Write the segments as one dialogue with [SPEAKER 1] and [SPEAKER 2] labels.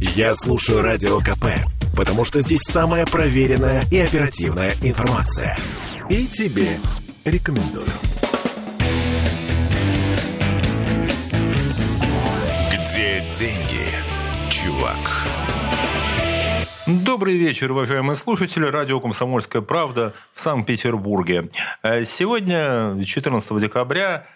[SPEAKER 1] Я слушаю Радио КП, потому что здесь самая проверенная и оперативная информация. И тебе рекомендую. Где деньги, чувак?
[SPEAKER 2] Добрый вечер, уважаемые слушатели. Радио «Комсомольская правда» в Санкт-Петербурге. Э, сегодня, 14 декабря,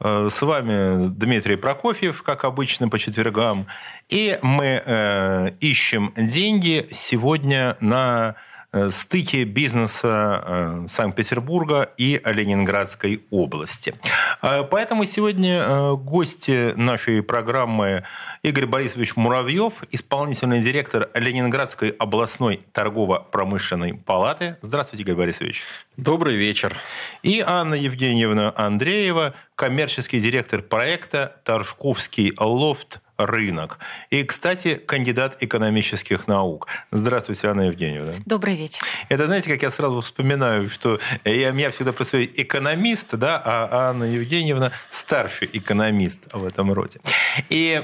[SPEAKER 2] с вами Дмитрий Прокофьев, как обычно, по четвергам. И мы э, ищем деньги сегодня на Э, стыке бизнеса э, Санкт-Петербурга и Ленинградской области. Э, поэтому сегодня гости нашей программы Игорь Борисович Муравьев, исполнительный директор Ленинградской областной торгово-промышленной палаты. Здравствуйте, Игорь Борисович.
[SPEAKER 3] Добрый вечер.
[SPEAKER 2] И Анна Евгеньевна Андреева, коммерческий директор проекта «Торжковский лофт рынок. И, кстати, кандидат экономических наук. Здравствуйте, Анна Евгеньевна.
[SPEAKER 4] Добрый вечер.
[SPEAKER 2] Это, знаете, как я сразу вспоминаю, что я, меня всегда происходит экономист, да, а Анна Евгеньевна старший экономист в этом роде. И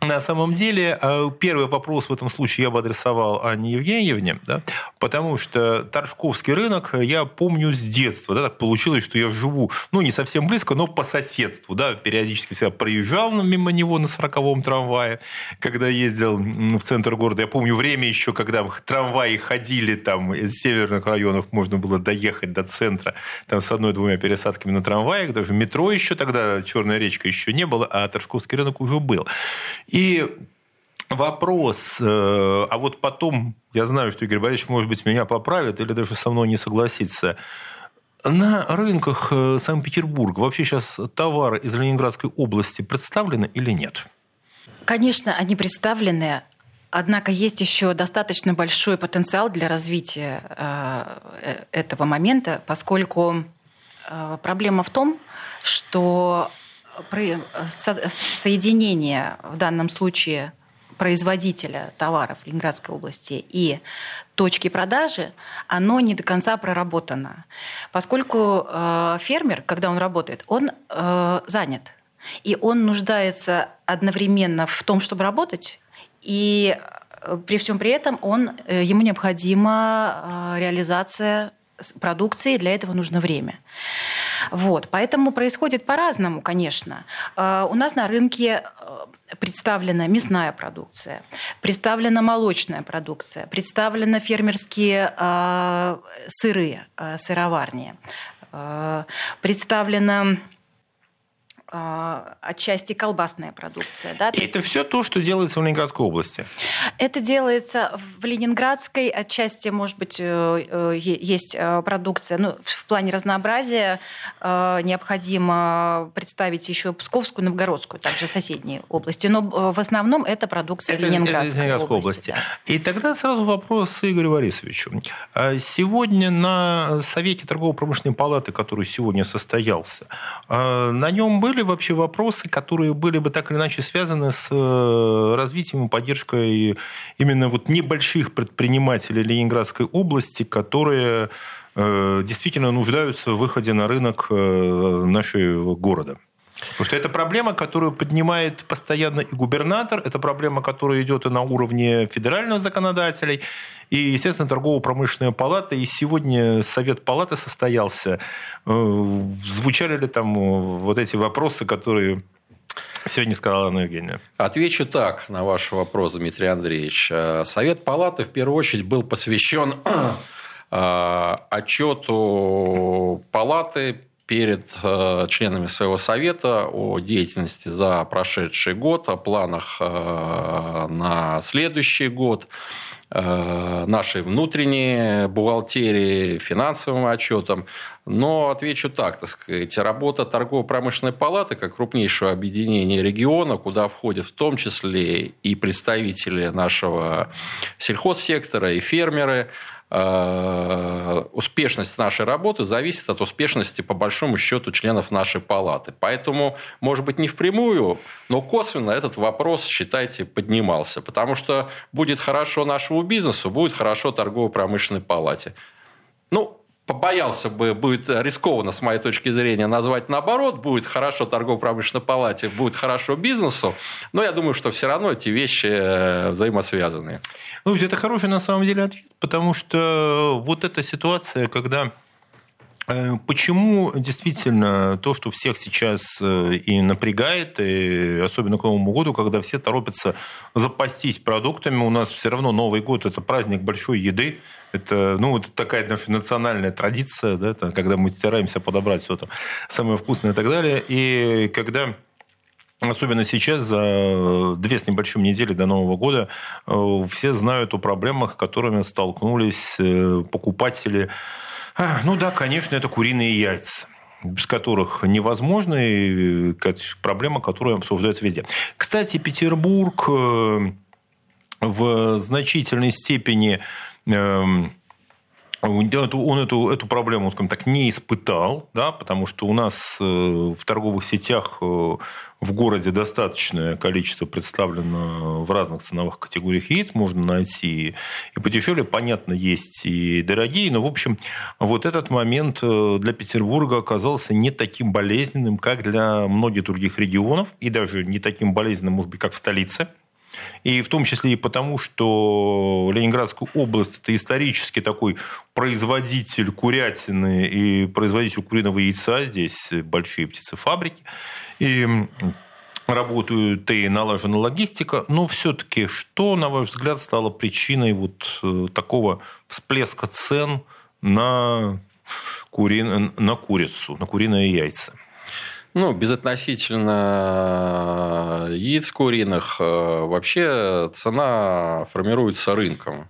[SPEAKER 2] на самом деле, э, первый вопрос в этом случае я бы адресовал Анне Евгеньевне, да, потому что Торжковский рынок я помню с детства. Да, так получилось, что я живу, ну, не совсем близко, но по соседству. Да, периодически всегда проезжал мимо него на 40-м трамвае, когда ездил в центр города. Я помню время еще, когда трамваи ходили там из северных районов, можно было доехать до центра там с одной-двумя пересадками на трамваях. Даже метро еще тогда, Черная речка еще не было, а Торжковский рынок уже был. И вопрос, э, а вот потом, я знаю, что Игорь Борисович, может быть, меня поправит или даже со мной не согласится, на рынках э, Санкт-Петербурга вообще сейчас товары из Ленинградской области представлены или нет?
[SPEAKER 4] Конечно, они представлены, Однако есть еще достаточно большой потенциал для развития э, этого момента, поскольку проблема в том, что соединение в данном случае производителя товаров Ленинградской области и точки продажи, оно не до конца проработано. Поскольку э, фермер, когда он работает, он э, занят. И он нуждается одновременно в том, чтобы работать, и э, при всем при этом он, э, ему необходима э, реализация продукции, для этого нужно время. Вот. Поэтому происходит по-разному, конечно. Э, у нас на рынке э, представлена мясная продукция, представлена молочная продукция, представлены фермерские э, сыры, сыроварни, представлена отчасти колбасная продукция. Да?
[SPEAKER 2] И это все то, что делается в Ленинградской области?
[SPEAKER 4] Это делается в Ленинградской, отчасти, может быть, э, э, есть э, продукция. Ну, в плане разнообразия необходимо представить еще Псковскую, Новгородскую, также соседние области. Но в основном это продукция это, Ленинградской, это Ленинградской области. области.
[SPEAKER 2] Да. И тогда сразу вопрос Игорю Борисовичу. А сегодня на Совете торгово-промышленной палаты, который сегодня состоялся, на нем были вообще вопросы, которые были бы так или иначе связаны с э, развитием и поддержкой именно вот небольших предпринимателей Ленинградской области, которые э, действительно нуждаются в выходе на рынок э, нашего города? Потому что это проблема, которую поднимает постоянно и губернатор, это проблема, которая идет и на уровне федеральных законодателей, и, естественно, торгово-промышленная палата. И сегодня Совет палаты состоялся. Э, звучали ли там э, вот эти вопросы, которые Сегодня сказала Анна Евгеньевна.
[SPEAKER 3] Отвечу так на ваш вопрос, Дмитрий Андреевич. Э, Совет палаты в первую очередь был посвящен отчету палаты перед э, членами своего совета о деятельности за прошедший год, о планах э, на следующий год, э, нашей внутренней бухгалтерии, финансовым отчетам. Но отвечу так, так сказать, работа торгово-промышленной палаты, как крупнейшего объединения региона, куда входят в том числе и представители нашего сельхозсектора, и фермеры – успешность нашей работы зависит от успешности, по большому счету, членов нашей палаты. Поэтому, может быть, не впрямую, но косвенно этот вопрос, считайте, поднимался. Потому что будет хорошо нашему бизнесу, будет хорошо торгово-промышленной палате. Ну, побоялся бы, будет рискованно, с моей точки зрения, назвать наоборот, будет хорошо торгово-промышленной палате, будет хорошо бизнесу, но я думаю, что все равно эти вещи э, взаимосвязаны.
[SPEAKER 2] Ну, это хороший на самом деле ответ, потому что вот эта ситуация, когда Э, почему действительно то, что всех сейчас э, и напрягает, и особенно к Новому году, когда все торопятся запастись продуктами, у нас все равно Новый год – это праздник большой еды, это, ну, это такая наша национальная традиция, да, это, когда мы стараемся подобрать все это самое вкусное и так далее. И когда Особенно сейчас, за две с небольшим недели до Нового года, э, все знают о проблемах, которыми столкнулись покупатели ну да, конечно, это куриные яйца без которых невозможно, и э, проблема, которая обсуждается везде. Кстати, Петербург э, в значительной степени эм, он эту, эту проблему, скажем так, не испытал, да, потому что у нас э, в торговых сетях в городе достаточное количество представлено в разных ценовых категориях яиц. Можно найти и подешевле. Понятно, есть и дорогие. Но, в общем, вот этот момент э, для Петербурга оказался не таким болезненным, как для многих других регионов. И даже не таким болезненным, может быть, как в столице. И в том числе и потому, что Ленинградская область – это исторически такой производитель курятины и производитель куриного яйца. Здесь большие птицефабрики и работают и налажена логистика, но все-таки что, на ваш взгляд, стало причиной вот э, такого всплеска цен на, кури... на курицу, на куриные яйца?
[SPEAKER 3] Ну, безотносительно яиц куриных, э, вообще цена формируется рынком.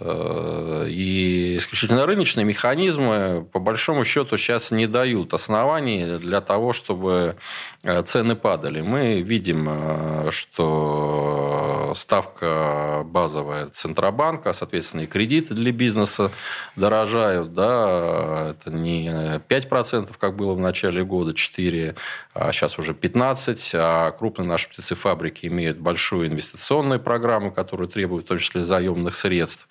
[SPEAKER 3] Э, и исключительно рыночные механизмы, по большому счету, сейчас не дают оснований для того, чтобы э, цены падали. Мы видим, э, что ставка базовая Центробанка, соответственно, и кредиты для бизнеса дорожают. Да? Это не 5%, как было в начале года, 4%, а сейчас уже 15%. А крупные наши птицефабрики имеют большую инвестиционную программу, которую требуют в том числе заемных средств.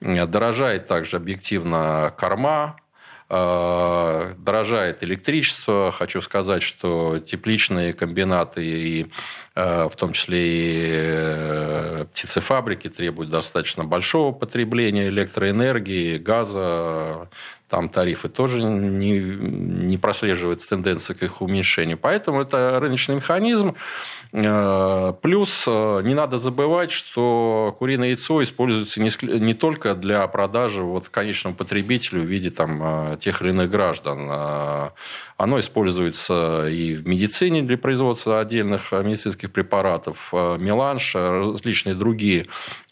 [SPEAKER 3] Дорожает также объективно корма, э, дорожает электричество. Хочу сказать, что тепличные комбинаты и э, в том числе и э, птицефабрики требуют достаточно большого потребления электроэнергии, газа, там тарифы тоже не, не прослеживается тенденция к их уменьшению. Поэтому это рыночный механизм. Э, плюс э, не надо забывать, что куриное яйцо используется не, только для продажи вот конечному потребителю в виде там, э, тех или иных граждан. Оно используется и в медицине для производства отдельных медицинских препаратов. Меланж, различные другие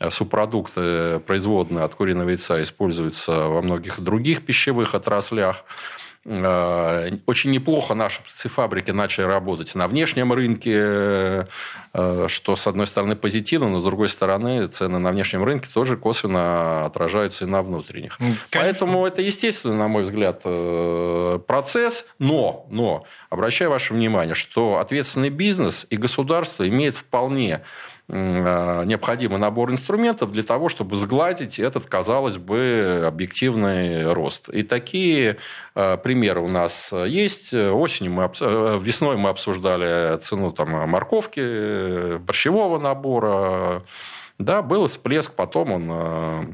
[SPEAKER 3] субпродукты, производные от куриного яйца, используются во многих других пищевых отраслях. Э, очень неплохо наши птицефабрики начали работать на внешнем рынке, э, что, с одной стороны, позитивно, но, с другой стороны, цены на внешнем рынке тоже косвенно отражаются и на внутренних. Конечно. Поэтому это естественно, на мой взгляд, э, процесс. Но, но обращаю ваше внимание, что ответственный бизнес и государство имеют вполне необходимый набор инструментов для того, чтобы сгладить этот, казалось бы, объективный рост. И такие э, примеры у нас есть. Осенью мы, э, весной мы обсуждали цену там, морковки, борщевого набора. Да, был всплеск, потом он
[SPEAKER 2] Э,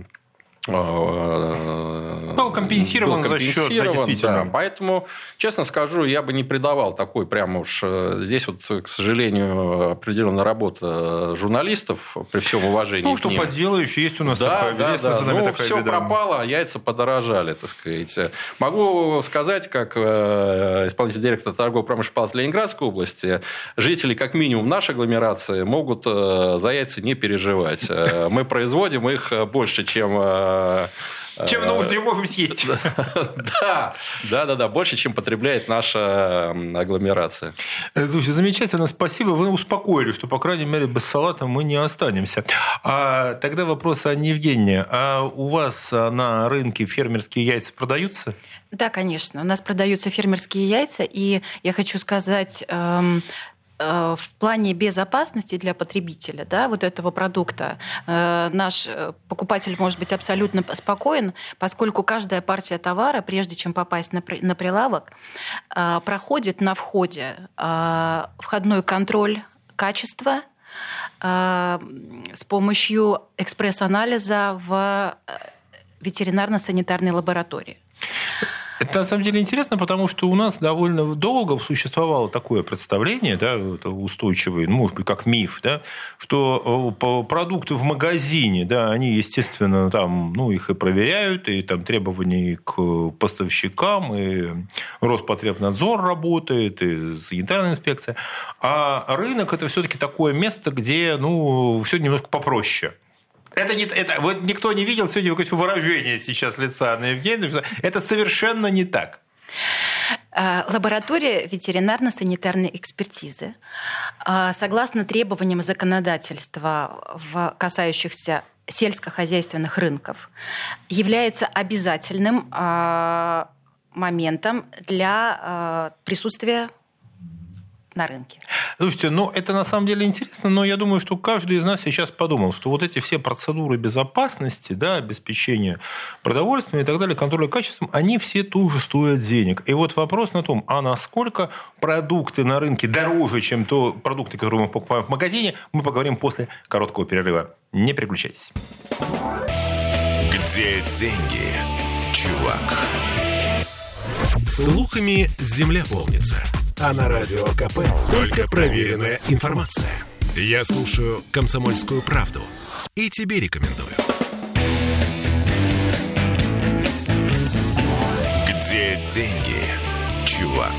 [SPEAKER 2] был компенсирован, был компенсирован за счет, да,
[SPEAKER 3] действительно. Да. Поэтому, честно скажу, я бы не придавал такой прямо уж... Э, здесь вот, к сожалению, определенная работа журналистов, при всем уважении
[SPEAKER 2] Ну, что поделаешь, есть у нас да, такая,
[SPEAKER 3] да, да. За нами ну, такая все беда. пропало, а яйца подорожали, так сказать. Могу сказать, как э, исполнительный директор торгово-промышленной палаты Ленинградской области, жители, как минимум, нашей агломерации могут за яйца не переживать. Мы производим их больше, чем
[SPEAKER 2] чем э, нужно, и можем съесть.
[SPEAKER 3] Да, да, да, да, больше, чем потребляет наша агломерация.
[SPEAKER 2] Э, слушай, замечательно, спасибо. Вы успокоили, что, по крайней мере, без салата мы не останемся. А тогда вопрос Анне Евгении. А у вас на рынке фермерские яйца продаются?
[SPEAKER 4] Да, конечно. У нас продаются фермерские яйца, и я хочу сказать, эм, Э, в плане безопасности для потребителя да, вот этого продукта э, наш э, покупатель может быть абсолютно спокоен, поскольку каждая партия товара, прежде чем попасть на прилавок, проходит на входе входной контроль качества с помощью экспресс-анализа в ветеринарно-санитарной лаборатории.
[SPEAKER 2] Это на самом деле интересно, потому что у нас довольно долго существовало такое представление, да, устойчивое, ну, может быть, как миф, да, что э, продукты в магазине, да, они, естественно, там, ну, их и проверяют, и там требования к поставщикам, и Роспотребнадзор работает, и санитарная инспекция. А рынок – это все-таки такое место, где, ну, все немножко попроще. Это не, это, вот никто не видел сегодня выражение сейчас лица Анны Евгеньевны. Это совершенно не так.
[SPEAKER 4] Э, лаборатория ветеринарно-санитарной экспертизы, э, согласно требованиям законодательства, в касающихся сельскохозяйственных рынков, является обязательным э, моментом для присутствия на рынке.
[SPEAKER 2] Слушайте, ну это на самом деле интересно, но я думаю, что каждый из нас сейчас подумал, что вот эти все процедуры безопасности, да, обеспечения продовольствия и так далее, контроля качеством, они все тоже стоят денег. И вот вопрос на том, а насколько продукты на рынке дороже, чем то продукты, которые мы покупаем в магазине, мы поговорим после короткого перерыва. Не переключайтесь.
[SPEAKER 1] Где деньги, чувак? Слухами земля полнится. А на Радио КП только проверенная информация. Я слушаю «Комсомольскую правду» и тебе рекомендую. Где деньги, чувак?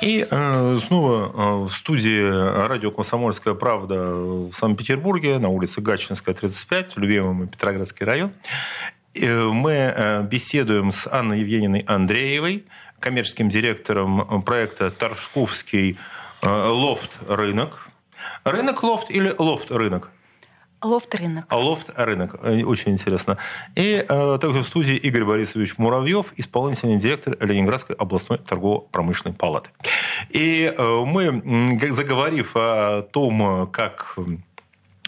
[SPEAKER 2] И э, снова э, в студии радио «Комсомольская правда» в Санкт-Петербурге, на улице Гатчинская, 35, любимый Петроградский район. Э, мы э, беседуем с Анной Евгеньевной Андреевой, коммерческим директором проекта «Торжковский э, лофт-рынок». Рынок лофт или лофт-рынок?
[SPEAKER 4] Лофт-рынок.
[SPEAKER 2] А лофт-рынок. Очень интересно. И э, также в студии Игорь Борисович Муравьев, исполнительный директор Ленинградской областной торгово-промышленной палаты. И э, мы, заговорив о том, как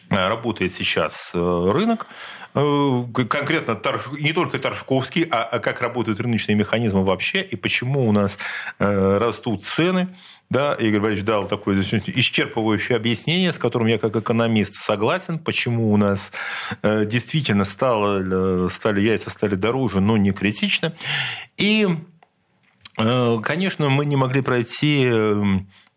[SPEAKER 2] работает сейчас рынок, Э, конкретно Торж... не только Торжковский, а, а как работают рыночные механизмы вообще, и почему у нас э, растут цены. Да, Игорь Борисович дал такое исчерпывающее объяснение, с которым я как экономист согласен, почему у нас э, действительно стало, стали яйца стали дороже, но не критично. И, конечно, мы не могли пройти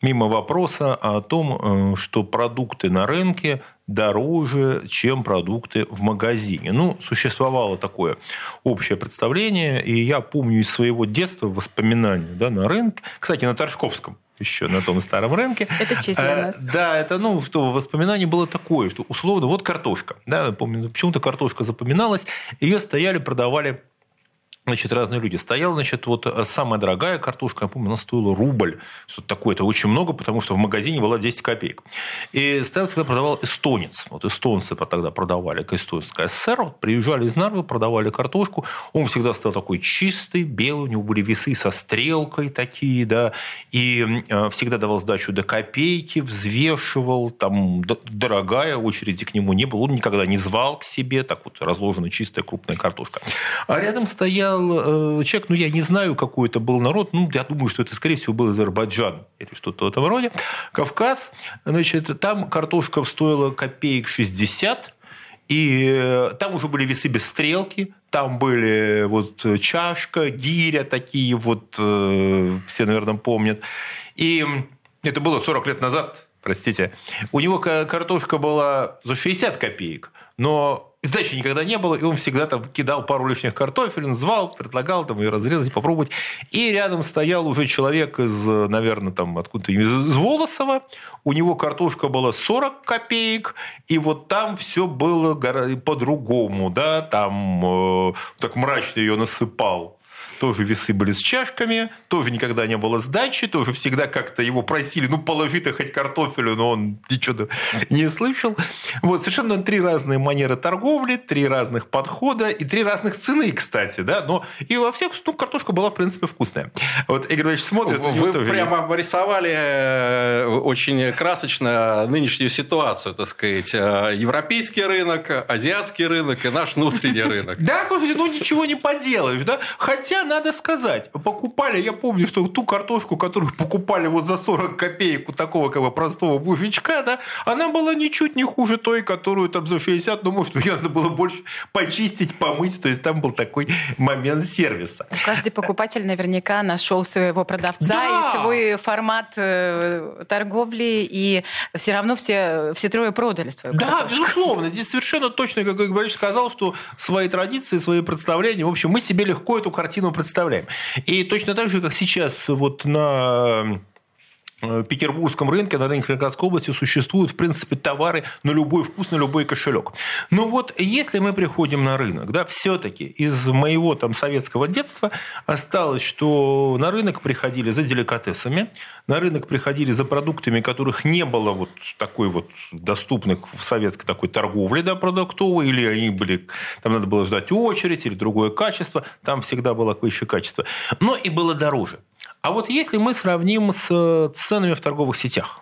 [SPEAKER 2] мимо вопроса о том, что продукты на рынке дороже, чем продукты в магазине. Ну, существовало такое общее представление, и я помню из своего детства воспоминания да, на рынке, кстати, на Торжковском, еще на том старом рынке.
[SPEAKER 4] Это честь для нас.
[SPEAKER 2] Да, это, ну, что воспоминание было такое, что условно, вот картошка, да, помню, почему-то картошка запоминалась, ее стояли, продавали значит, разные люди. Стояла, значит, вот э, самая дорогая картошка, я помню, она стоила рубль. Что-то такое, это очень много, потому что в магазине была 10 копеек. И стоял, всегда продавал эстонец. Вот эстонцы тогда продавали, эстонская СССР. Вот приезжали из Нарвы, продавали картошку. Он всегда стал такой чистый, белый, у него были весы со стрелкой такие, да, и э, всегда давал сдачу до копейки, взвешивал, там, дорогая, очереди к нему не было, он никогда не звал к себе, так вот разложена чистая крупная картошка. А рядом стоял стоял э, человек, ну, я не знаю, какой это был народ, ну, я думаю, что это, скорее всего, был Азербайджан или что-то в этом роде. Кавказ, значит, там картошка стоила копеек 60, и э, там уже были весы без стрелки, там были вот чашка, гиря такие вот, э, все, наверное, помнят. И это было 40 лет назад, простите. У него картошка была за 60 копеек, но Сдачи никогда не было, и он всегда там кидал пару лишних картофелин, звал, предлагал там ее разрезать, попробовать. И рядом стоял уже человек из, наверное, там откуда-то из Волосова. У него картошка была 40 копеек, и вот там все было по-другому, да, там э, так мрачно ее насыпал тоже весы были с чашками, тоже никогда не было сдачи, тоже всегда как-то его просили, ну, положи ты хоть картофелю, но он ничего не слышал. Вот, совершенно три разные манеры торговли, три разных подхода и три разных цены, кстати, да, но и во всех, ну, картошка была, в принципе, вкусная. Вот Игорь Ильич смотрит.
[SPEAKER 3] Вы прямо есть. обрисовали э, очень красочно нынешнюю ситуацию, так сказать. Э, европейский рынок, азиатский рынок и наш внутренний рынок.
[SPEAKER 2] Да, слушайте, ну ничего не поделаешь, да? Хотя, надо сказать, покупали, я помню, что ту картошку, которую покупали вот за 40 копеек у такого как бы простого буфичка, да, она была ничуть не хуже той, которую там за 60, ну, может, ее надо было больше почистить, помыть, то есть там был такой момент сервиса.
[SPEAKER 4] Каждый покупатель наверняка нашел своего продавца да! и свой формат э, торговли, и все равно все, все трое продали свою
[SPEAKER 2] Да, картошку. безусловно. Здесь совершенно точно, как Борис сказал, что свои традиции, свои представления, в общем, мы себе легко эту картину представляем. И точно так же, как сейчас вот на петербургском рынке, на рынке Ленинградской области существуют, в принципе, товары на любой вкус, на любой кошелек. Но вот если мы приходим на рынок, да, все-таки из моего там советского детства осталось, что на рынок приходили за деликатесами, на рынок приходили за продуктами, которых не было вот такой вот доступных в советской такой торговле да, продуктовой, или они были, там надо было ждать очередь, или другое качество, там всегда было высшее качество. Но и было дороже. А вот если мы сравним с э, ценами в торговых сетях,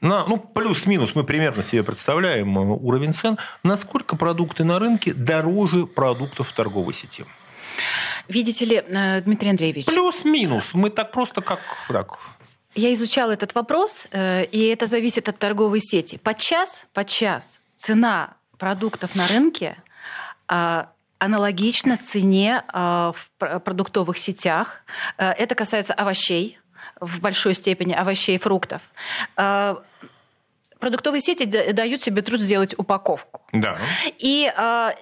[SPEAKER 2] на, ну, плюс-минус мы примерно себе представляем э, уровень цен, насколько продукты на рынке дороже продуктов в торговой сети?
[SPEAKER 4] Видите ли, э, Дмитрий Андреевич...
[SPEAKER 2] Плюс-минус. Мы так просто как... Так.
[SPEAKER 4] Я изучала этот вопрос, и это зависит от торговой сети. Подчас, подчас цена продуктов на рынке а, аналогично цене а, в продуктовых сетях. Э, это касается овощей, в большой степени овощей и фруктов. А, продуктовые сети дают себе труд сделать упаковку.
[SPEAKER 2] Да.
[SPEAKER 4] И а,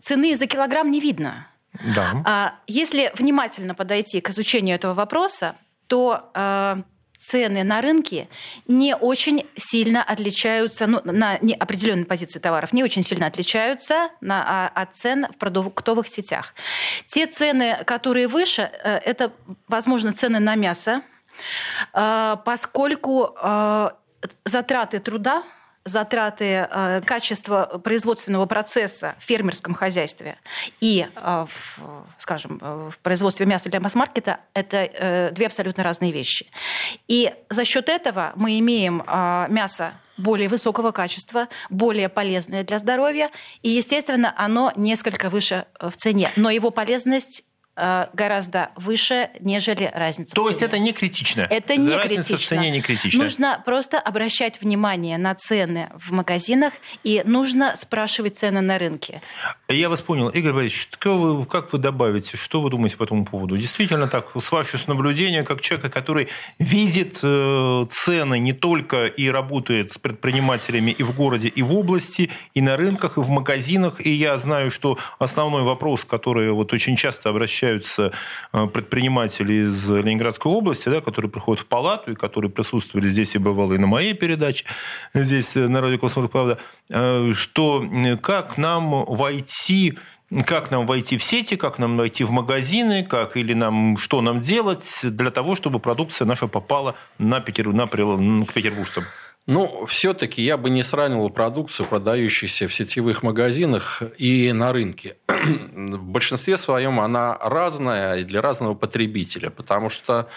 [SPEAKER 4] цены за килограмм не видно.
[SPEAKER 2] Да.
[SPEAKER 4] Если внимательно подойти к изучению этого вопроса, то цены на рынке не очень сильно отличаются, ну, на определенной позиции товаров, не очень сильно отличаются на, а, от цен в продуктовых сетях. Те цены, которые выше, э, это, возможно, цены на мясо, э, поскольку э, затраты труда затраты э, качества производственного процесса в фермерском хозяйстве и, э, в, скажем, в производстве мяса для масс-маркета – это э, две абсолютно разные вещи. И за счет этого мы имеем э, мясо более высокого качества, более полезное для здоровья, и, естественно, оно несколько выше в цене. Но его полезность Э, гораздо выше, нежели разница
[SPEAKER 2] То есть это не критично?
[SPEAKER 4] Это не
[SPEAKER 2] разница
[SPEAKER 4] критично.
[SPEAKER 2] в цене не критична?
[SPEAKER 4] Нужно просто обращать внимание на цены в магазинах и нужно спрашивать цены на рынке.
[SPEAKER 2] Я вас понял. Игорь Борисович, как вы, как вы добавите, что вы думаете по этому поводу? Действительно так, с вашего наблюдения, как человека, который видит э, цены не только и работает с предпринимателями и в городе, и в области, и на рынках, и в магазинах, и я знаю, что основной вопрос, который вот очень часто обращается встречаются э, предприниматели из Ленинградской области, да, которые приходят в палату и которые присутствовали здесь и бывало и на моей передаче, здесь э, на радио «Комсомольская правда», э, что как нам войти как нам войти в сети, как нам войти в магазины, как или нам что нам делать для того, чтобы продукция наша попала на Петер, на, к петербуржцам.
[SPEAKER 3] Ну, все-таки я бы не сравнивал продукцию, продающуюся в сетевых магазинах и на рынке. в большинстве своем она разная для разного потребителя, потому что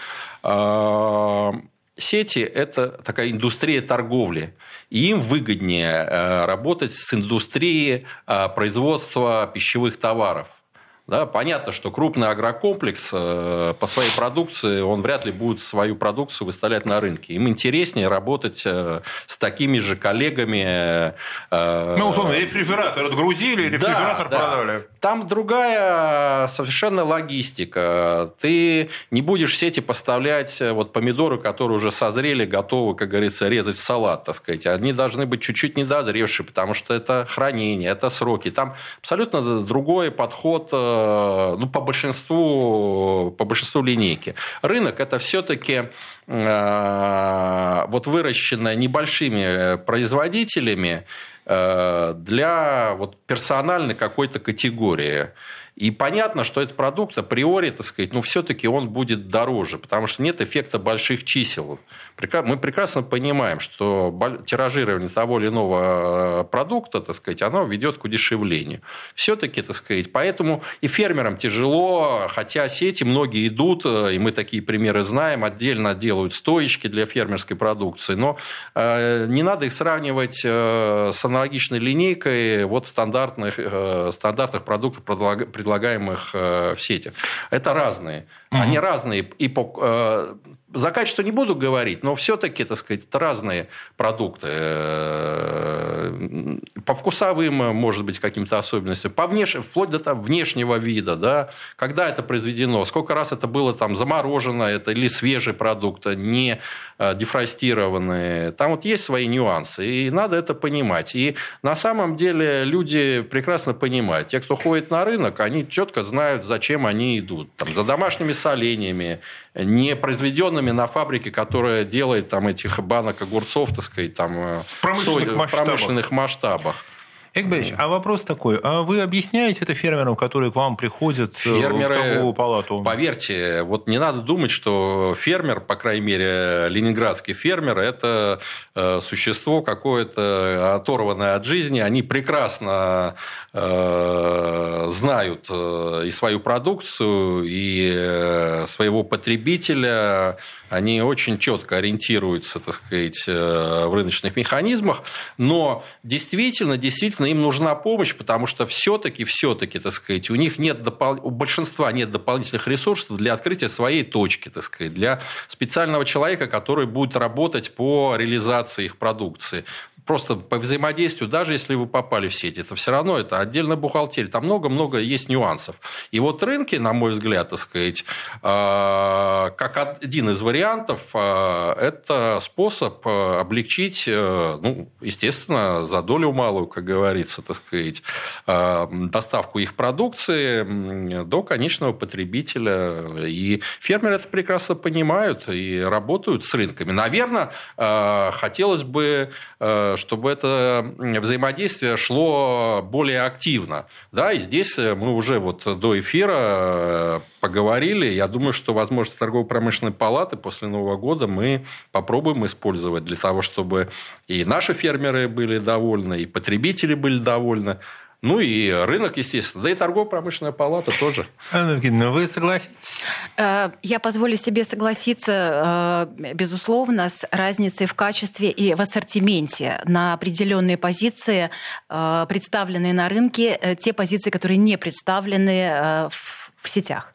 [SPEAKER 3] э, сети – это такая индустрия торговли. И им выгоднее э, работать с индустрией э, производства пищевых товаров – да, понятно, что крупный агрокомплекс э, по своей продукции, он вряд ли будет свою продукцию выставлять на рынке. Им интереснее работать э, с такими же коллегами.
[SPEAKER 2] Э, ну, условно, рефрижератор отгрузили, рефрижератор да, продали. Да.
[SPEAKER 3] Там другая совершенно логистика. Ты не будешь в сети поставлять вот помидоры, которые уже созрели, готовы, как говорится, резать в салат, так сказать. Они должны быть чуть-чуть недозревшие, потому что это хранение, это сроки. Там абсолютно другой подход Э, ну, по большинству, по большинству линейки. Рынок – это все-таки э, вот выращено небольшими производителями э, для вот персональной какой-то категории. И понятно, что этот продукт априори, так сказать, ну, все-таки он будет дороже, потому что нет эффекта больших чисел. Мы прекрасно понимаем, что тиражирование того или иного э, продукта, так сказать, оно ведет к удешевлению. Все-таки, так сказать, поэтому и фермерам тяжело, хотя сети многие идут, э, и мы такие примеры знаем, отдельно делают стоечки для фермерской продукции, но э, не надо их сравнивать с аналогичной линейкой вот стандартных, стандартных продуктов, предлагаемых в сети. Это разные. Они разные и по за качество не буду говорить, но все-таки, так сказать, это разные продукты. Э, по вкусовым, может быть, каким-то особенностям, по внеш... вплоть до там, внешнего вида, да, когда это произведено, сколько раз это было там заморожено, это или свежий продукт, не э, дефростированный. Там вот есть свои нюансы, и надо это понимать. И на самом деле люди прекрасно понимают. Те, кто ходит на рынок, они четко знают, зачем они идут. Там, за домашними соленьями, не произведенными на фабрике, которая делает там этих банок огурцов, так сказать, там,
[SPEAKER 2] э, в промышленных,
[SPEAKER 3] соль,
[SPEAKER 2] масштабах.
[SPEAKER 3] В промышленных масштабах.
[SPEAKER 2] Игорь а вопрос такой. А вы объясняете это фермерам, которые к вам приходят э, Фермеры, в торговую палату?
[SPEAKER 3] Поверьте, вот не надо думать, что фермер, по крайней мере, ленинградский фермер, это э, существо какое-то оторванное от жизни. Они прекрасно э, знают и свою продукцию, и своего потребителя. Они очень четко ориентируются, так сказать, в рыночных механизмах. Но действительно, действительно, Естественно, им нужна помощь, потому что все-таки, все-таки, так сказать, у них нет допол... у большинства нет дополнительных ресурсов для открытия своей точки, так сказать, для специального человека, который будет работать по реализации их продукции просто по взаимодействию, даже если вы попали в сеть, это все равно это отдельная бухгалтерия. Там много-много есть нюансов. И вот рынки, на мой взгляд, так сказать, а, как один из вариантов, а, это способ а, облегчить, э, ну, естественно, за долю малую, как говорится, так сказать, доставку их продукции до конечного потребителя. И фермеры это прекрасно понимают и работают с рынками. Наверное, хотелось бы чтобы это взаимодействие шло более активно. Да, и здесь мы уже вот до эфира э, поговорили. Я думаю, что возможности торгово-промышленной палаты после Нового года мы попробуем использовать для того, чтобы и наши фермеры были довольны, и потребители были довольны. Ну и рынок, естественно. Да и торгово-промышленная палата тоже.
[SPEAKER 2] Анна Евгеньевна, вы согласитесь?
[SPEAKER 4] Э, я позволю себе согласиться, э, безусловно, с разницей в качестве и в ассортименте на определенные позиции, э, представленные на рынке, те позиции, которые не представлены в в сетях.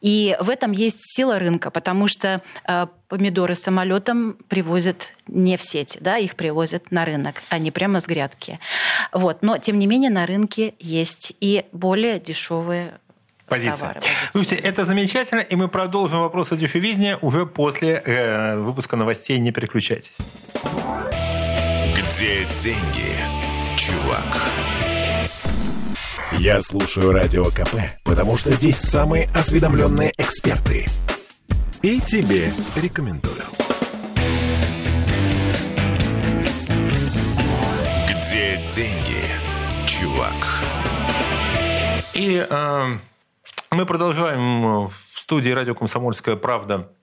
[SPEAKER 4] И в этом есть сила рынка, потому что э, помидоры самолетом привозят не в сеть, да, их привозят на рынок, а не прямо с грядки. Вот. Но, тем не менее, на рынке есть и более дешевые Позиция. Товары,
[SPEAKER 2] Слушайте, это замечательно, и мы продолжим вопрос о дешевизне уже после э, выпуска новостей. Не переключайтесь.
[SPEAKER 1] Где деньги, чувак? Я слушаю Радио КП, потому что здесь самые осведомленные эксперты. И тебе рекомендую. Где деньги, чувак?
[SPEAKER 2] И э, мы продолжаем в студии радио «Комсомольская правда» Э,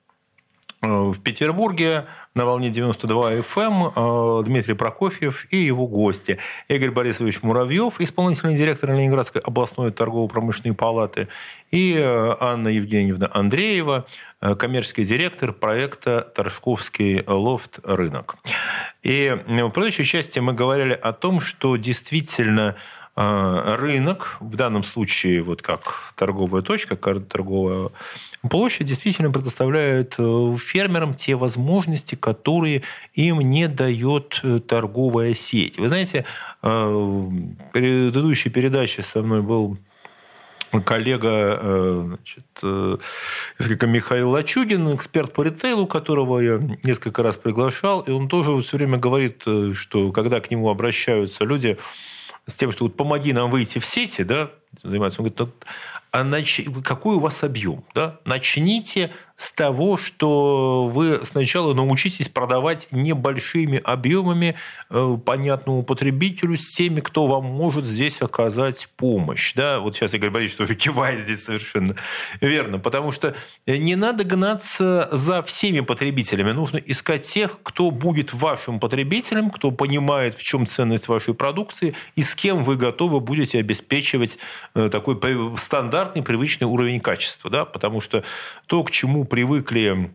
[SPEAKER 2] в Петербурге на волне 92 FM э, Дмитрий Прокофьев и его гости. Игорь Борисович Муравьев, исполнительный директор Ленинградской областной торгово-промышленной палаты, и э, Анна Евгеньевна Андреева, коммерческий директор проекта «Торжковский лофт. Рынок». И в предыдущей части мы говорили о том, что действительно рынок, в данном случае вот как торговая точка, торговая площадь действительно предоставляет э, фермерам те возможности, которые им не дает э, торговая сеть. Вы знаете, э, в предыдущей передаче со мной был коллега значит, несколько Михаил Лачугин, эксперт по ритейлу, которого я несколько раз приглашал, и он тоже все время говорит, что когда к нему обращаются люди с тем, что вот помоги нам выйти в сети, да, занимаются. Он говорит, а нач... какой у вас объем? Да? Начните с того, что вы сначала научитесь продавать небольшими объемами э, понятному потребителю с теми, кто вам может здесь оказать помощь. Да? Вот сейчас Игорь Борисович тоже кивает здесь совершенно верно. Потому что не надо гнаться за всеми потребителями. Нужно искать тех, кто будет вашим потребителем, кто понимает, в чем ценность вашей продукции и с кем вы готовы будете обеспечивать э, такой стандартный, привычный уровень качества. Да? Потому что то, к чему привыкли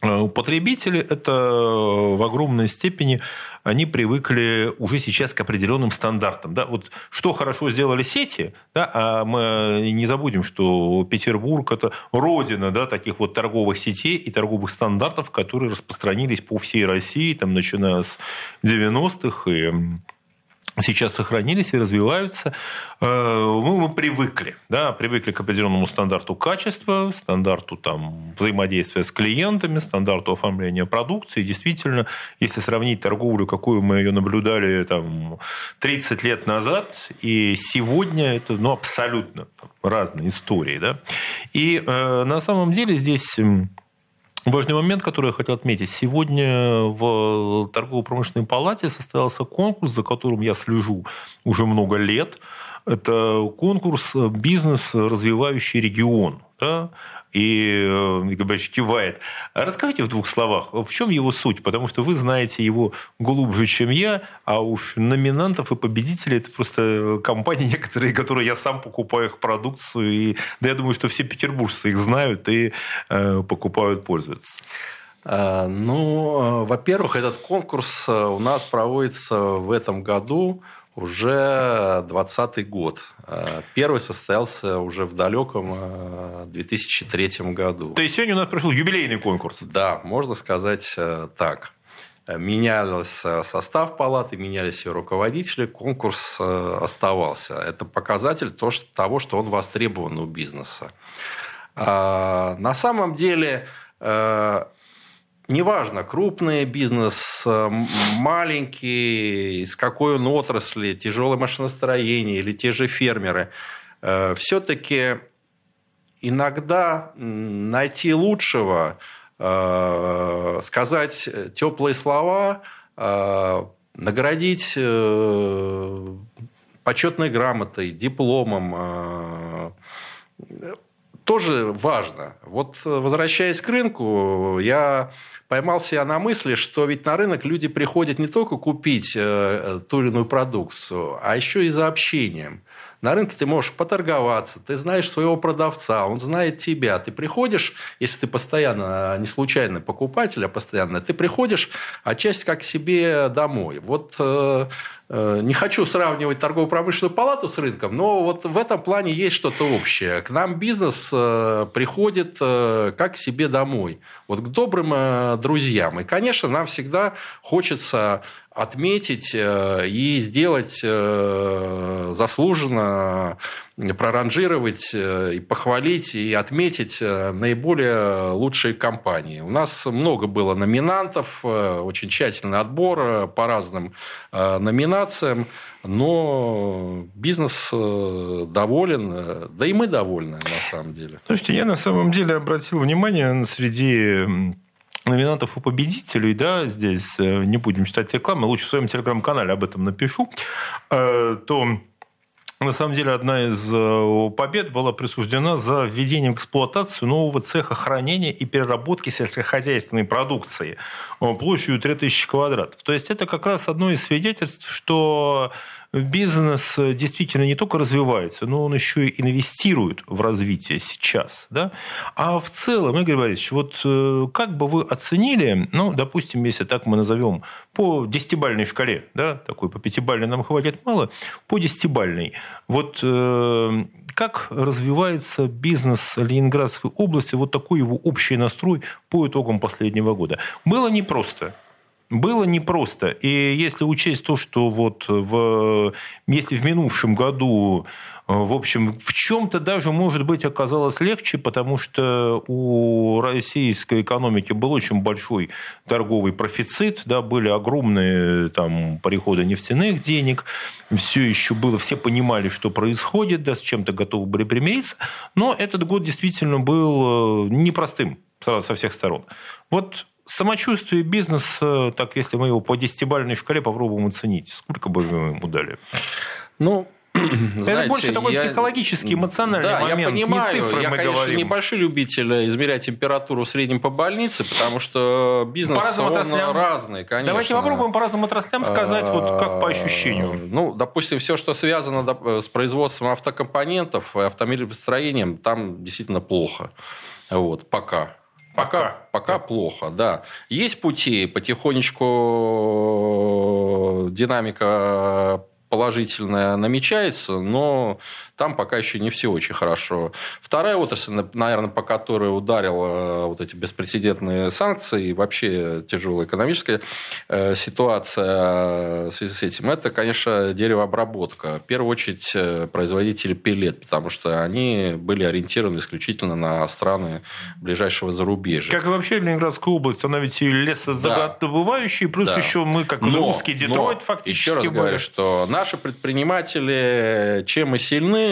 [SPEAKER 2] э, потребители, это в огромной степени они привыкли уже сейчас к определенным стандартам. Да? Вот что хорошо сделали сети, да? а мы не забудем, что Петербург – это родина да, таких вот торговых сетей и торговых стандартов, которые распространились по всей России, там, начиная с 90-х и сейчас сохранились и развиваются. Э, мы, мы привыкли, да, привыкли к определенному стандарту качества, стандарту там, взаимодействия с клиентами, стандарту оформления продукции. Действительно, если сравнить торговлю, какую мы ее наблюдали там, 30 лет назад, и сегодня это ну, абсолютно разные истории. Да? И э, на самом деле здесь Важный момент, который я хотел отметить. Сегодня в торгово-промышленной палате состоялся конкурс, за которым я слежу уже много лет. Это конкурс «Бизнес, развивающий регион». Да? И Игорь кивает. Расскажите в двух словах, в чем его суть? Потому что вы знаете его глубже, чем я, а уж номинантов и победителей это просто компании некоторые, которые я сам покупаю их продукцию. И, да я думаю, что все петербуржцы их знают и э, покупают, пользуются.
[SPEAKER 3] Э, ну, э, во-первых, этот конкурс э, у нас проводится в этом году уже 20 год. Э, первый состоялся уже в далеком 2003 э, году.
[SPEAKER 2] То есть сегодня у нас прошел юбилейный конкурс?
[SPEAKER 3] Да, можно сказать э, так. Менялся состав палаты, менялись ее руководители, конкурс оставался. Это показатель того, что он востребован у бизнеса. На самом деле неважно, крупный бизнес, маленький, из какой он отрасли, тяжелое машиностроение или те же фермеры, э, все-таки иногда найти лучшего, э, сказать теплые слова, э, наградить почетной грамотой, дипломом, тоже важно. Вот возвращаясь к рынку, я поймал себя на мысли, что ведь на рынок люди приходят не только купить э, ту или иную продукцию, а еще и за общением. На рынке ты можешь поторговаться, ты знаешь своего продавца, он знает тебя. Ты приходишь, если ты постоянно, не случайный покупатель, а постоянно, ты приходишь отчасти как к себе домой. Вот э, Э, не хочу сравнивать торгово-промышленную палату с рынком, но вот в этом плане есть что-то общее. К нам бизнес э, приходит как к себе домой, вот к добрым друзьям. И, конечно, нам всегда хочется отметить и сделать заслуженно проранжировать и похвалить и отметить наиболее лучшие компании. У нас много было номинантов, очень тщательный отбор по разным номинациям, но бизнес доволен, да и мы довольны на самом деле.
[SPEAKER 2] Слушайте, я на самом деле обратил внимание среди номинантов и победителей, да, здесь не будем читать рекламы, лучше в своем телеграм-канале об этом напишу, то на самом деле, одна из э, побед была присуждена за введение в эксплуатацию нового цеха хранения и переработки сельскохозяйственной продукции э, площадью 3000 квадратов. То есть это как раз одно из свидетельств, что бизнес э, действительно не только развивается, но он еще и инвестирует в развитие сейчас. Да? А в целом, Игорь Борисович, вот э, как бы вы оценили, ну, допустим, если так мы назовем, по десятибальной шкале, да, такой по пятибальной нам хватит мало, по десятибальной, вот э, как развивается бизнес Ленинградской области, вот такой его общий настрой по итогам последнего года? Было непросто, было непросто. И если учесть то, что вот в, если в минувшем году в общем, в чем-то даже, может быть, оказалось легче, потому что у российской экономики был очень большой торговый профицит, да, были огромные там, приходы нефтяных денег, все еще было, все понимали, что происходит, да, с чем-то готовы были примириться, но этот год действительно был э, непростым со всех сторон. Вот самочувствие бизнеса, так если мы его по десятибалльной шкале попробуем оценить, сколько бы вы ему дали?
[SPEAKER 3] Ну,
[SPEAKER 2] Знаете, это больше такой я... психологический, эмоциональный
[SPEAKER 3] да,
[SPEAKER 2] момент.
[SPEAKER 3] Я понимаю,
[SPEAKER 2] не цифры
[SPEAKER 3] я,
[SPEAKER 2] мы
[SPEAKER 3] конечно,
[SPEAKER 2] говорим.
[SPEAKER 3] небольшой любитель измерять температуру в среднем по больнице, потому что бизнес
[SPEAKER 2] по разным отраслям.
[SPEAKER 3] разный, конечно.
[SPEAKER 2] Давайте попробуем по разным отраслям сказать, вот как по ощущению.
[SPEAKER 3] Ну, допустим, все, что связано с производством автокомпонентов и автомобилестроением, там действительно плохо. Вот, пока. Пока, пока, плохо, да. Есть пути, потихонечку динамика положительная намечается, но там пока еще не все очень хорошо. Вторая отрасль, наверное, по которой ударила вот эти беспрецедентные санкции и вообще тяжелая экономическая э, ситуация в связи с этим, это, конечно, деревообработка. В первую очередь э, производители пилет, потому что они были ориентированы исключительно на страны ближайшего зарубежья.
[SPEAKER 2] Как и вообще Ленинградская область, она ведь и лесозаготовывающая, да. плюс да. еще мы, как но, русский Детройт, но, фактически
[SPEAKER 3] еще раз
[SPEAKER 2] были.
[SPEAKER 3] говорю, что наши предприниматели, чем мы сильны, Э,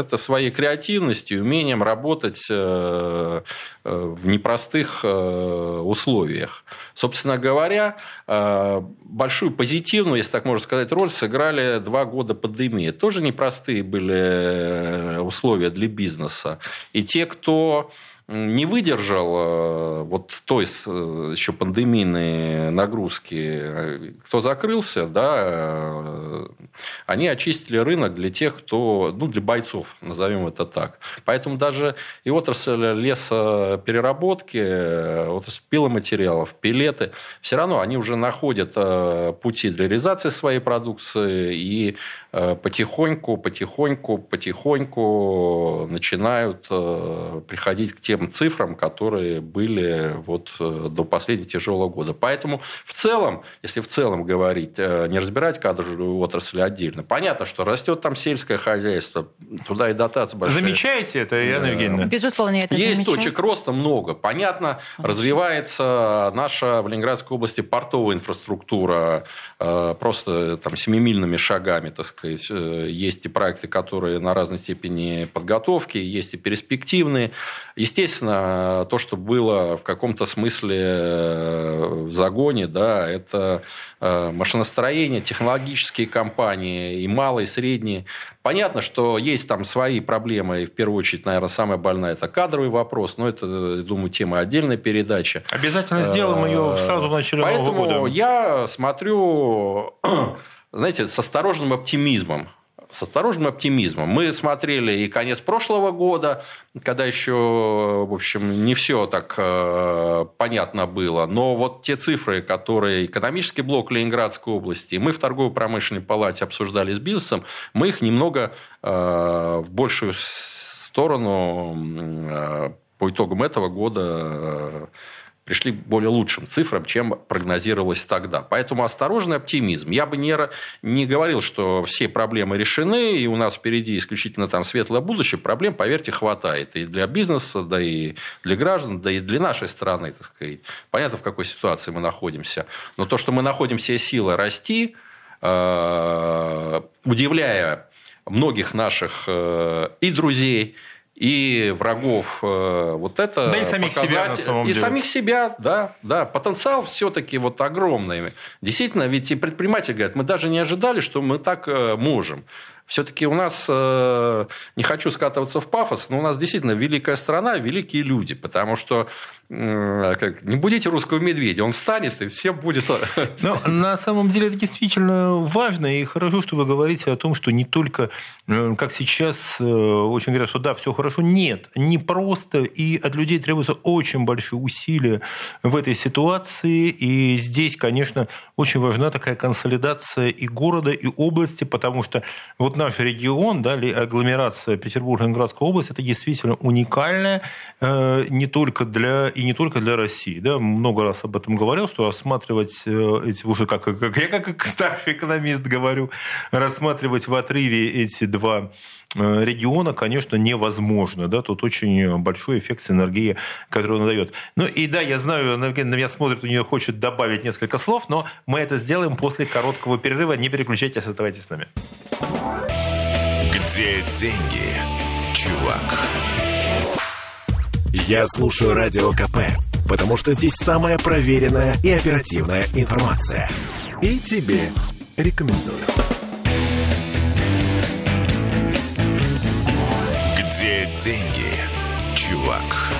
[SPEAKER 3] это своей креативностью, умением работать э, э, в непростых условиях. Собственно говоря, большую позитивную, если так можно сказать, роль сыграли два года пандемии. Тоже непростые были условия для бизнеса. И те, кто не выдержал э, вот той э, еще пандемийной нагрузки, кто закрылся, да, они очистили рынок для тех, кто, ну, для бойцов, назовем это так. Поэтому даже и отрасль лесопереработки, отрасль пиломатериалов, пилеты, все равно они уже находят э, пути для реализации своей продукции и потихоньку, потихоньку, потихоньку начинают приходить к тем цифрам, которые были вот э, до последнего тяжелого года. Поэтому в целом, если в целом говорить, э, не разбирать кадровую отрасль отдельно, понятно, что растет там сельское хозяйство, туда и дотация большая.
[SPEAKER 2] Замечаете это, Яна Евгеньевна?
[SPEAKER 4] Безусловно, я это
[SPEAKER 3] Есть
[SPEAKER 4] замечаю.
[SPEAKER 3] точек роста много. Понятно, развивается наша в Ленинградской области портовая инфраструктура э, просто там семимильными шагами, так сказать. Есть и проекты, которые на разной степени подготовки, есть и перспективные. Естественно, естественно, то, что было в каком-то смысле э, в загоне, да, это э, машиностроение, технологические компании, и малые, и средние. Понятно, что есть там свои проблемы, и в первую очередь, наверное, самая больная – это кадровый вопрос, но это, думаю, тема отдельной передачи.
[SPEAKER 2] Обязательно сделаем ее сразу в начале
[SPEAKER 3] Поэтому
[SPEAKER 2] Нового года.
[SPEAKER 3] я смотрю, знаете, с осторожным оптимизмом с осторожным оптимизмом. Мы смотрели и конец прошлого года, когда еще, в общем, не все так э, понятно было. Но вот те цифры, которые экономический блок Ленинградской области, мы в торгово-промышленной палате обсуждали с бизнесом, мы их немного э, в большую сторону э, по итогам этого года э, пришли более лучшим цифрам, чем прогнозировалось тогда. Поэтому осторожный оптимизм. Я бы не, не говорил, что все проблемы решены, и у нас впереди исключительно там светлое будущее. Проблем, поверьте, хватает. И для бизнеса, да и для граждан, да и для нашей страны, так сказать. Понятно, в какой ситуации мы находимся. Но то, что мы находим все силы расти, э, удивляя многих наших э, и друзей, и врагов. Э, вот это
[SPEAKER 2] да и самих показать... себя, на самом
[SPEAKER 3] И
[SPEAKER 2] деле.
[SPEAKER 3] самих себя, да. да. Потенциал все-таки вот огромный. Действительно, ведь и предприниматели говорят, мы даже не ожидали, что мы так э, можем. Все-таки у нас, э, не хочу скатываться в пафос, но у нас действительно великая страна, великие люди. Потому что как, не будете русского медведя, он встанет, и все будет...
[SPEAKER 2] Но на самом деле это действительно важно, и хорошо, что вы говорите о том, что не только, как сейчас очень говорят, что да, все хорошо. Нет, не просто, и от людей требуется очень большие усилия в этой ситуации, и здесь, конечно, очень важна такая консолидация и города, и области, потому что вот наш регион, да, агломерация Петербурга и Ленинградской области, это действительно уникальная э, не только для, и не только для России. Да. Много раз об этом говорил, что рассматривать э, эти, уже как, как я как старший экономист говорю, рассматривать в отрыве эти два региона, конечно, невозможно. Да? Тут очень большой эффект синергии, который он дает. Ну и да, я знаю, на меня смотрит, у нее хочет добавить несколько слов, но мы это сделаем после короткого перерыва. Не переключайтесь, оставайтесь с нами.
[SPEAKER 1] Где деньги, чувак? Я слушаю Радио КП, потому что здесь самая проверенная и оперативная информация. И тебе рекомендую. Где деньги, чувак?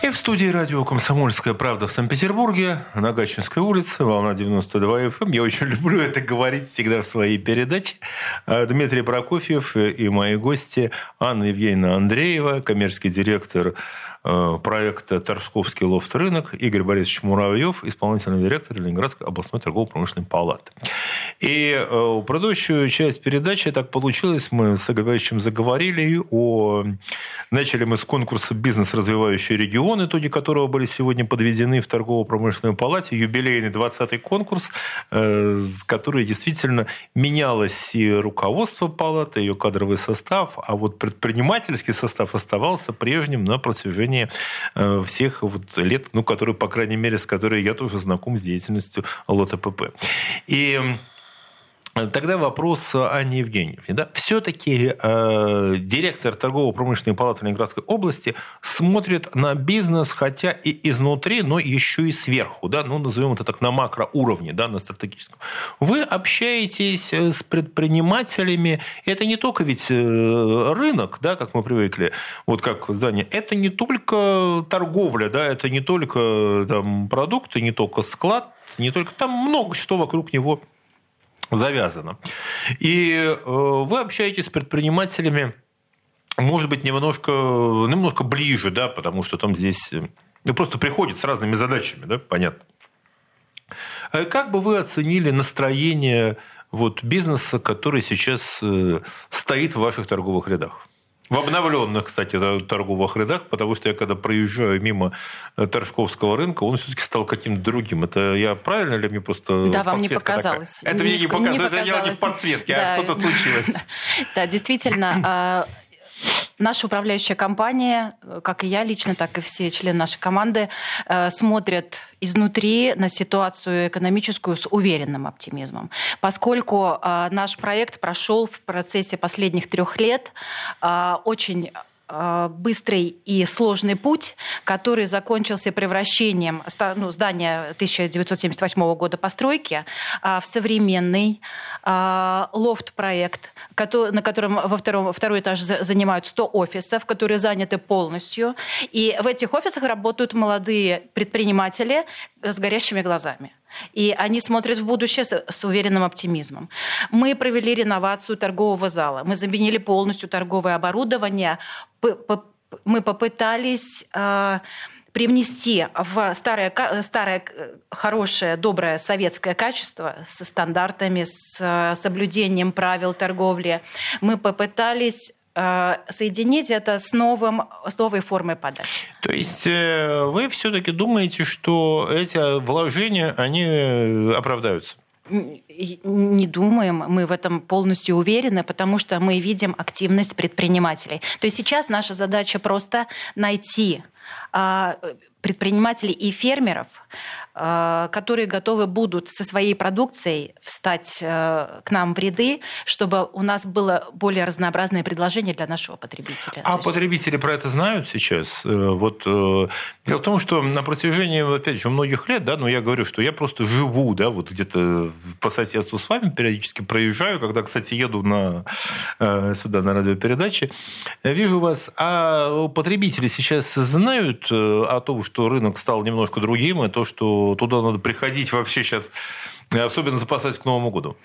[SPEAKER 2] И в студии радио «Комсомольская правда» в Санкт-Петербурге, на Гатчинской улице, волна 92 FM. Эм. Я очень люблю это говорить всегда в своей передаче. А, Дмитрий Прокофьев и мои гости Анна Евгеньевна Андреева, коммерческий директор Э, проекта «Торжковский лофт-рынок» Игорь Борисович Муравьев, исполнительный директор Ленинградской областной торгово-промышленной палаты. И э, предыдущую часть передачи так получилось, мы с Игорем Борисовичем заговорили о... Начали мы с конкурса «Бизнес, развивающий регион», итоги которого были сегодня подведены в торгово-промышленной палате. Юбилейный 20-й конкурс, э, который действительно менялось и руководство палаты, ее кадровый состав, а вот предпринимательский состав оставался прежним на протяжении протяжении э, всех вот лет, ну, которые, по крайней мере, с которой я тоже знаком с деятельностью ЛОТПП. И Тогда вопрос Анне Евгеньевне. Да? Все-таки э, директор торгово-промышленной палаты Ленинградской области смотрит на бизнес, хотя и изнутри, но еще и сверху. Да? Ну, назовем это так на макроуровне, да, на стратегическом. Вы общаетесь э, с предпринимателями. Это не только ведь э, рынок, да, как мы привыкли, вот как здание. Это не только торговля, да, это не только там, продукты, не только склад, не только там много что вокруг него завязано. И э, вы общаетесь с предпринимателями, может быть, немножко, немножко ближе, да, потому что там здесь ну, просто приходят с разными задачами, да, понятно. А как бы вы оценили настроение вот, бизнеса, который сейчас э, стоит в ваших торговых рядах? В обновленных, кстати, торговых рядах, потому что я когда проезжаю мимо э, Торжковского рынка, он все-таки стал каким-то другим. Это я правильно ли мне просто
[SPEAKER 4] Да, вам не показалось.
[SPEAKER 2] Такая? Это не мне не показалось. Это я не в подсветке, а а что-то случилось.
[SPEAKER 4] Да, действительно, а, Наша управляющая компания, как и я лично, так и все члены нашей команды, э, смотрят изнутри на ситуацию экономическую с уверенным оптимизмом, поскольку э, наш проект прошел в процессе последних трех лет э, очень быстрый и сложный путь, который закончился превращением ну, здания 1978 года постройки в современный лофт-проект, на котором во втором, второй этаж занимают 100 офисов, которые заняты полностью. И в этих офисах работают молодые предприниматели с горящими глазами. И они смотрят в будущее с, с уверенным оптимизмом. Мы провели реновацию торгового зала. Мы заменили полностью торговое оборудование. Мы попытались э, привнести в старое, старое хорошее, доброе советское качество со стандартами, с э, соблюдением правил торговли. Мы попытались э, соединить это с, новым, с новой формой подачи.
[SPEAKER 2] То есть э, вы все-таки думаете, что эти вложения, они оправдаются?
[SPEAKER 4] не думаем, мы в этом полностью уверены, потому что мы видим активность предпринимателей. То есть сейчас наша задача просто найти предпринимателей и фермеров, а, которые готовы будут со своей продукцией встать э, к нам в ряды, чтобы у нас было более разнообразное предложение для нашего потребителя.
[SPEAKER 2] А есть... потребители про это знают сейчас? Э, вот э, дело в том, что на протяжении, опять же, многих лет, да, но я говорю, что я просто живу, да, вот где-то по соседству с вами периодически проезжаю, когда, кстати, еду на, сюда на радиопередачи, вижу вас, а потребители сейчас знают о том, что рынок стал немножко другим, и то, что туда надо приходить вообще сейчас, особенно запасать к Новому году?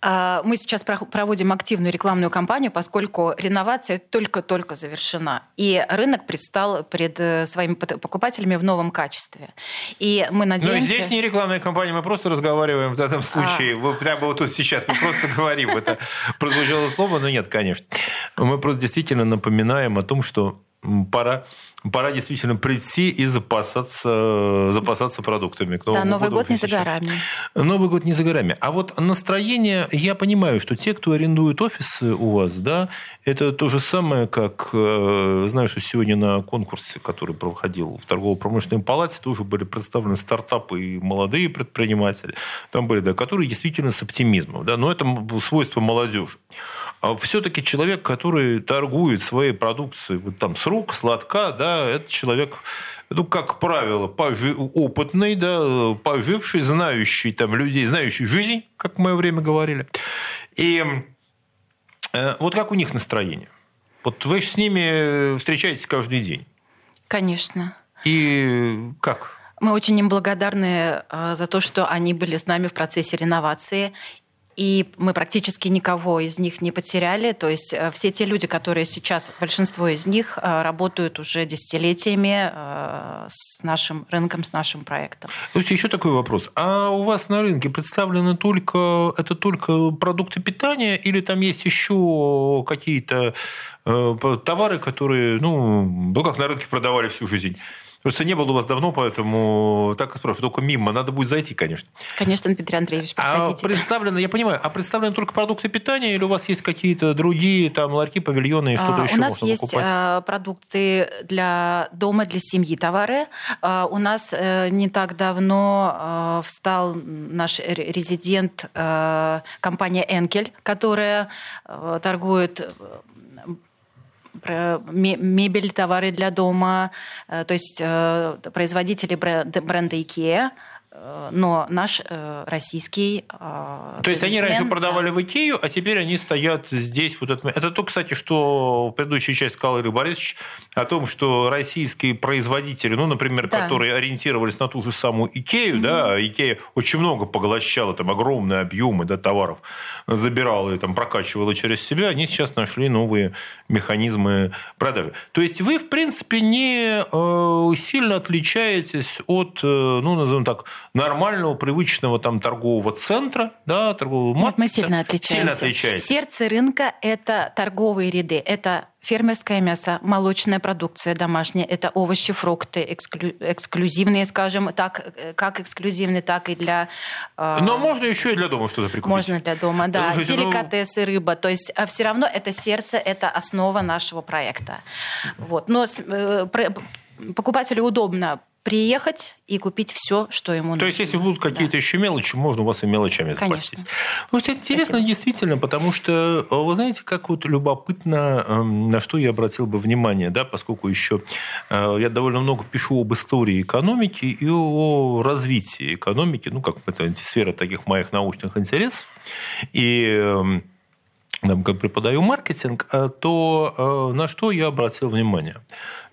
[SPEAKER 4] А, мы сейчас проводим активную рекламную кампанию, поскольку реновация только-только завершена. И рынок предстал пред э, своими покупателями в новом качестве. И мы надеемся...
[SPEAKER 2] Но здесь не рекламная кампания, мы просто разговариваем в этом случае. А... Прямо вот тут сейчас мы просто говорим. Это прозвучало слово, но нет, конечно. Мы просто действительно напоминаем о том, что пора пора действительно прийти и запасаться, запасаться продуктами.
[SPEAKER 4] К да, Новый год не за горами.
[SPEAKER 2] Новый год не за горами. А вот настроение, я понимаю, что те, кто арендует офисы у вас, да, это то же самое, как, э, знаю, что сегодня на конкурсе, который проходил в торгово-промышленной палате, тоже были представлены стартапы и молодые предприниматели, там были, да, которые действительно с оптимизмом, да, но это свойство молодежи. А все-таки человек, который торгует своей продукцией вот там с рук, сладка, да, это человек, ну, как правило, пожи, опытный, да, поживший, знающий там людей, знающий жизнь, как в мое время говорили. И э, вот как у них настроение? Вот вы с ними встречаетесь каждый день.
[SPEAKER 4] Конечно.
[SPEAKER 2] И как?
[SPEAKER 4] Мы очень им благодарны э, за то, что они были с нами в процессе реновации и мы практически никого из них не потеряли. То есть э, все те люди, которые сейчас, большинство из них э, работают уже десятилетиями э, с нашим рынком, с нашим проектом.
[SPEAKER 2] Слушайте, еще такой вопрос. А у вас на рынке представлены только, это только продукты питания или там есть еще какие-то товары, которые, ну, ну, как на рынке продавали всю жизнь? Просто не было у вас давно, поэтому так спрашиваю, только мимо. Надо будет зайти, конечно.
[SPEAKER 4] Конечно, Дмитрий Андреевич,
[SPEAKER 2] приходите. А представлено, я понимаю, а представлены только продукты питания или у вас есть какие-то другие там ларьки, павильоны и что-то а, еще
[SPEAKER 4] У нас есть покупать? А, продукты для дома, для семьи товары. А, у нас э, не так давно а, встал наш резидент компания «Энкель», которая торгует мебель, товары для дома, э, то есть э, производители бренда IKEA – но наш э, российский...
[SPEAKER 2] Э, то есть они раньше продавали в Икею, а теперь они стоят здесь. Вот это, это то, кстати, что предыдущая часть сказал Игорь Борисович о том, что российские производители, ну, например, да. которые ориентировались на ту же самую Икею, mm-hmm. да, Икея очень много поглощала, там огромные объемы да, товаров забирала и там прокачивала через себя, они сейчас нашли новые механизмы продажи. То есть вы, в принципе, не э, сильно отличаетесь от, э, ну, назовем так, нормального, привычного там торгового центра, да, торгового
[SPEAKER 4] маркета. Нет, мы сильно отличаемся. Сильно отличаемся. Сердце рынка – это торговые ряды, это фермерское мясо, молочная продукция домашняя, это овощи, фрукты, эксклю, эксклюзивные, скажем, так, как эксклюзивные, так и для...
[SPEAKER 2] Э, Но можно еще и для дома что-то прикупить.
[SPEAKER 4] Можно для дома, да. Слушайте, ну, Деликатесы, ну... рыба. То есть а все равно это сердце, это основа нашего проекта. Вот. Но э, покупателю удобно приехать и купить все, что ему нужно.
[SPEAKER 2] То есть, если будут какие-то да. еще мелочи, можно у вас и мелочами запастись. Ну, это интересно Спасибо. действительно, потому что, э, вы знаете, как вот любопытно, эм, на что я обратил бы внимание, да, поскольку еще э, я довольно много пишу об истории экономики и о развитии экономики, ну, как это сфера таких моих научных интересов. И эм, как преподаю маркетинг, э, то на что я обратил внимание?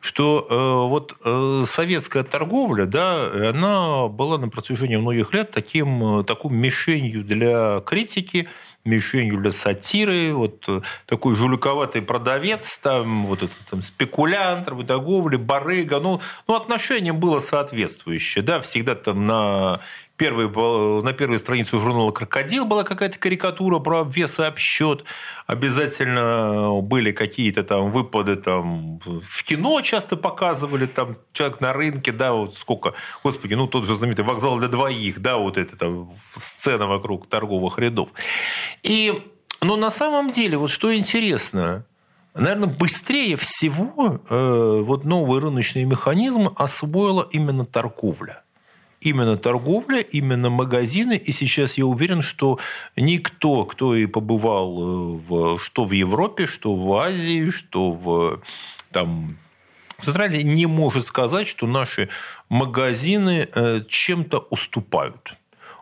[SPEAKER 2] что э, вот э, советская торговля, да, она была на протяжении многих лет таким, э, такой мишенью для критики, мишенью для сатиры, вот э, такой жуликоватый продавец, там, вот этот там, спекулянт, работорговля, барыга, ну, ну, отношение было соответствующее, да, всегда там на первый, на первой странице журнала «Крокодил» была какая-то карикатура про обвес и обсчет. Обязательно были какие-то там выпады там, в кино часто показывали, там человек на рынке, да, вот сколько, господи, ну тот же знаменитый вокзал для двоих, да, вот эта там сцена вокруг торговых рядов. И, но на самом деле, вот что интересно, наверное, быстрее всего э, вот новый рыночный механизм освоила именно торговля именно торговля, именно магазины. И сейчас я уверен, что никто, кто и побывал э, в, что в Европе, что в Азии, что в там, в Центральной, не может сказать, что наши магазины э, чем-то уступают.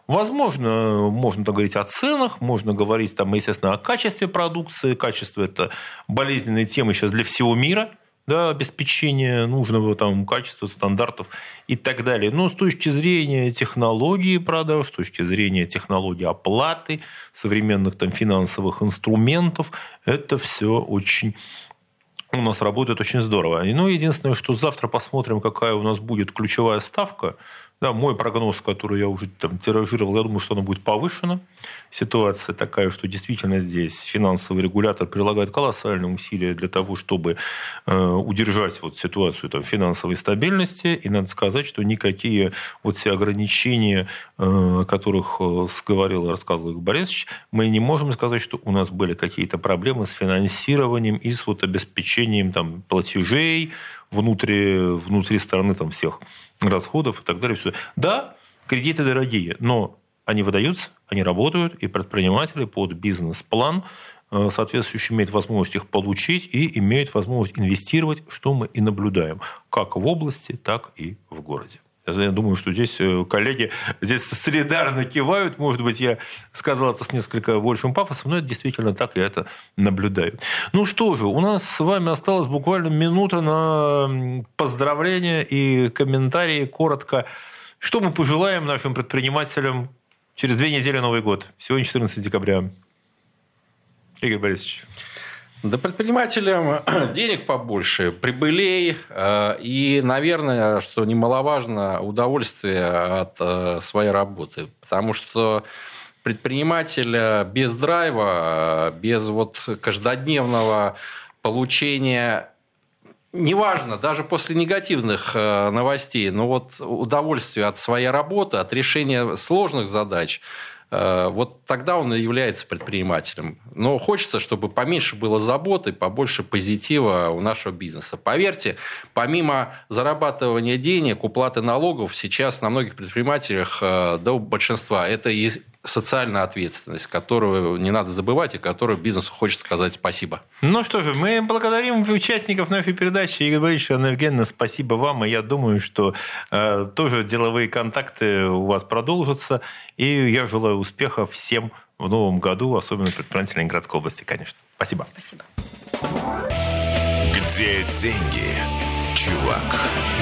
[SPEAKER 2] Возможно, можно говорить о ценах, можно говорить, там, естественно, о качестве продукции. Качество – это болезненная тема сейчас для всего мира – да, обеспечения нужного там качества, стандартов и так далее. Но с точки зрения технологии продаж, с точки зрения технологии оплаты, современных там финансовых инструментов, это все очень у нас работает очень здорово. Ну, единственное, что завтра посмотрим, какая у нас будет ключевая ставка – да, мой прогноз, который я уже там тиражировал, я думаю, что оно будет повышено. Ситуация такая, что действительно здесь финансовый регулятор прилагает колоссальные усилия для того, чтобы э, удержать вот ситуацию там, финансовой стабильности. И надо сказать, что никакие вот все ограничения, э, о которых э, говорил и рассказывал Игорь Борисович, мы не можем сказать, что у нас были какие-то проблемы с финансированием и с вот обеспечением там, платежей внутри, внутри страны там, всех расходов и так далее. Все. Да, кредиты дорогие, но они выдаются, они работают, и предприниматели под бизнес-план э, соответствующий имеют возможность их получить и имеют возможность инвестировать, что мы и наблюдаем, как в области, так и в городе. Я думаю, что здесь э, коллеги здесь солидарно кивают. Может быть, я сказал это с несколько большим пафосом, но это действительно так, я это наблюдаю. Ну что же, у нас с вами осталась буквально минута на поздравления и комментарии. Коротко, что мы пожелаем нашим предпринимателям через две недели Новый год? Сегодня 14 декабря. Игорь Борисович.
[SPEAKER 3] Да предпринимателям денег побольше, прибылей э, и, наверное, что немаловажно, удовольствие от э, своей работы. Потому что предприниматель без драйва, без вот каждодневного получения неважно, даже после негативных э, новостей, но вот удовольствие от своей работы, от решения сложных задач – Э, вот тогда он и является предпринимателем. Но хочется, чтобы поменьше было заботы, побольше позитива у нашего бизнеса. Поверьте, помимо зарабатывания денег, уплаты налогов, сейчас на многих предпринимателях, э, до большинства, это социальная ответственность, которую не надо забывать и которую бизнесу хочется сказать спасибо.
[SPEAKER 2] Ну что же, мы благодарим участников нашей передачи. Игорь Борисович, Анна Евгеньевна, спасибо вам. И я думаю, что э, тоже деловые контакты у вас продолжатся. И я желаю успехов всем в новом году, особенно предпринимателям Ленинградской области, конечно. Спасибо.
[SPEAKER 4] Спасибо.
[SPEAKER 1] Где деньги, чувак?